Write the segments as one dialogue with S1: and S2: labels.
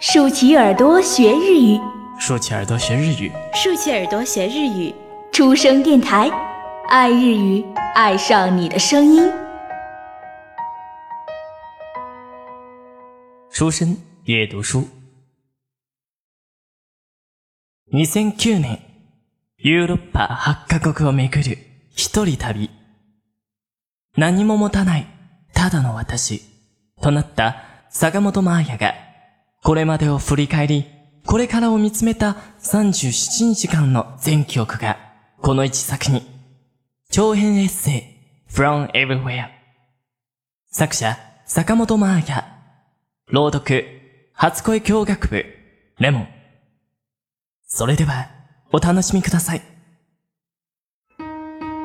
S1: 竖起耳朵学日语，
S2: 竖起耳朵学日语，
S3: 竖起耳朵学日语。
S1: 出生电台，爱日语，爱上你的声音。
S2: 书生阅读书。2009年、ヨーロッパ8カ国を巡る一人旅。何も持たない、ただの私、となった坂本真綾が、 これまでを振り返り、これからを見つめた37日間の全記憶が、この一作に、長編エッセイ、From Everywhere。作者、坂本真綾。朗読、初恋教学部、レモン。それでは、お楽しみください。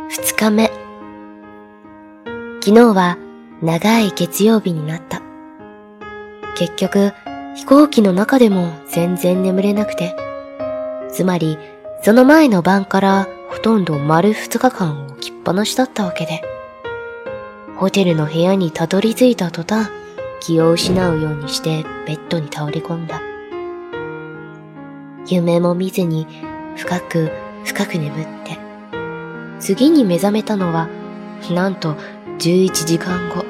S4: 二日目。昨日は長い月曜日になった。結局、飛行機の中でも全然眠れなくて。つまり、その前の晩からほとんど丸二日間起きっぱなしだったわけで。ホテルの部屋にたどり着いた途端、気を失うようにしてベッドに倒れ込んだ。夢も見ずに深く深く眠って。次に目覚めたのは、なんと11時間後。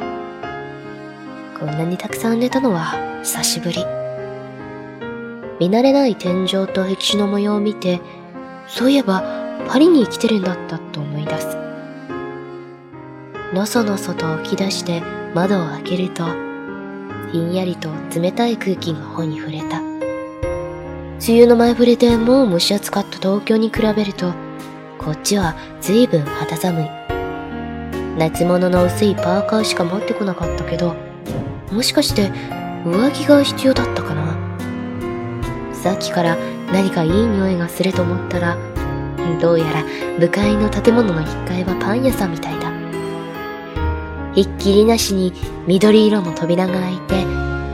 S4: こんなにたくさん寝たのは久しぶり。見慣れない天井と壁紙の模様を見て、そういえばパリに来てるんだったと思い出す。のそのそと起き出して窓を開けると、ひんやりと冷たい空気が頬に触れた。梅雨の前触れでもう蒸し暑かった東京に比べると、こっちは随分肌寒い。夏物の薄いパーカーしか持ってこなかったけど、もしかして上着が必要だったかな？さっきから何かいい匂いがすると思ったら、どうやら向かいの建物の1階はパン屋さんみたいだ。ひっきりなしに緑色の扉が開いて、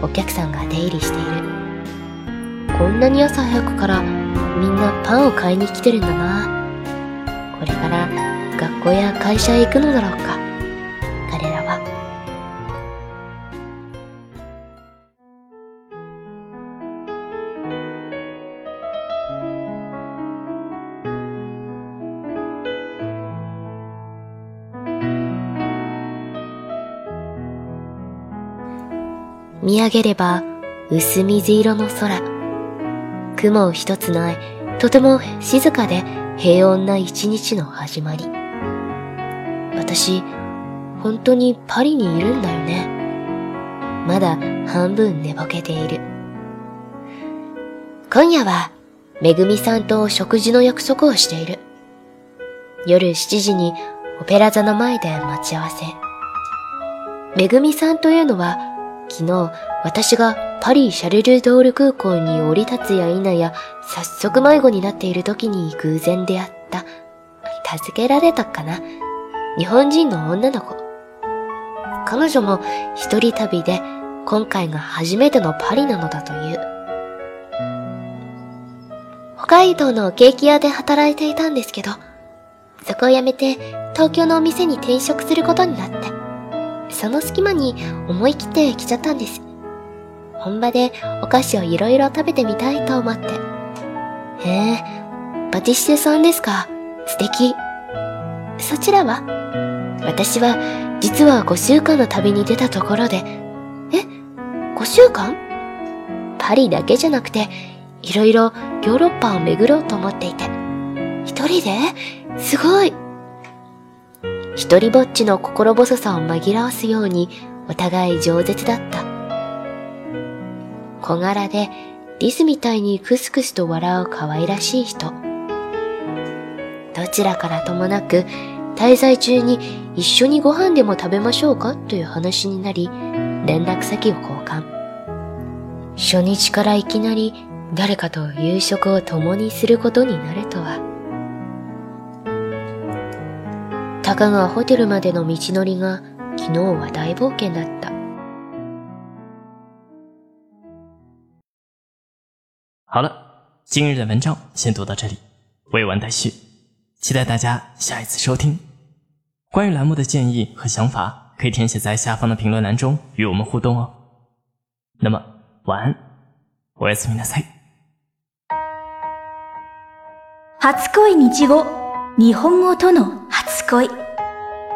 S4: お客さんが出入りしている。こんなに朝早くからみんなパンを買いに来てるんだな。これから学校や会社へ行くのだろうか。見上げれば薄水色の空。雲を一つない、とても静かで平穏な一日の始まり。私、本当にパリにいるんだよね。まだ半分寝ぼけている。今夜は、めぐみさんと食事の約束をしている。夜7時にオペラ座の前で待ち合わせ。めぐみさんというのは、昨日私がパリ・シャルルドール空港に降り立つや否や、早速迷子になっている時に偶然出会った。助けられたかな？日本人の女の子。彼女も一人旅で今回が初めてのパリなのだという。北海道のケーキ屋で働いていたんですけど、そこを辞めて東京のお店に転職することになって、その隙間に思い切って来ちゃったんです。本場でお菓子をいろいろ食べてみたいと思って。へえ、パティシエさんですか？素敵。そちらは？私は実は5週間の旅に出たところで、え ?5 週間？パリだけじゃなくて、いろいろヨーロッパを巡ろうと思っていて。一人で？すごい。一人ぼっちの心細さを紛らわすようにお互い饒舌だった。小柄でリスみたいにクスクスと笑う可愛らしい人。どちらからともなく滞在中に一緒にご飯でも食べましょうか？という話になり、連絡先を交換。初日からいきなり誰かと夕食を共にすることになるとは。たかがホテルまでの道のりが昨日は大冒険だった。
S2: 好了，今日的文章先读到这里，未完待续，期待大家下一次收听。关于栏目的建议和想法，可以填写在下方的评论栏中与我们互动哦。那么，晚安。おやすみなさい。
S1: 初恋日語日本語との初恋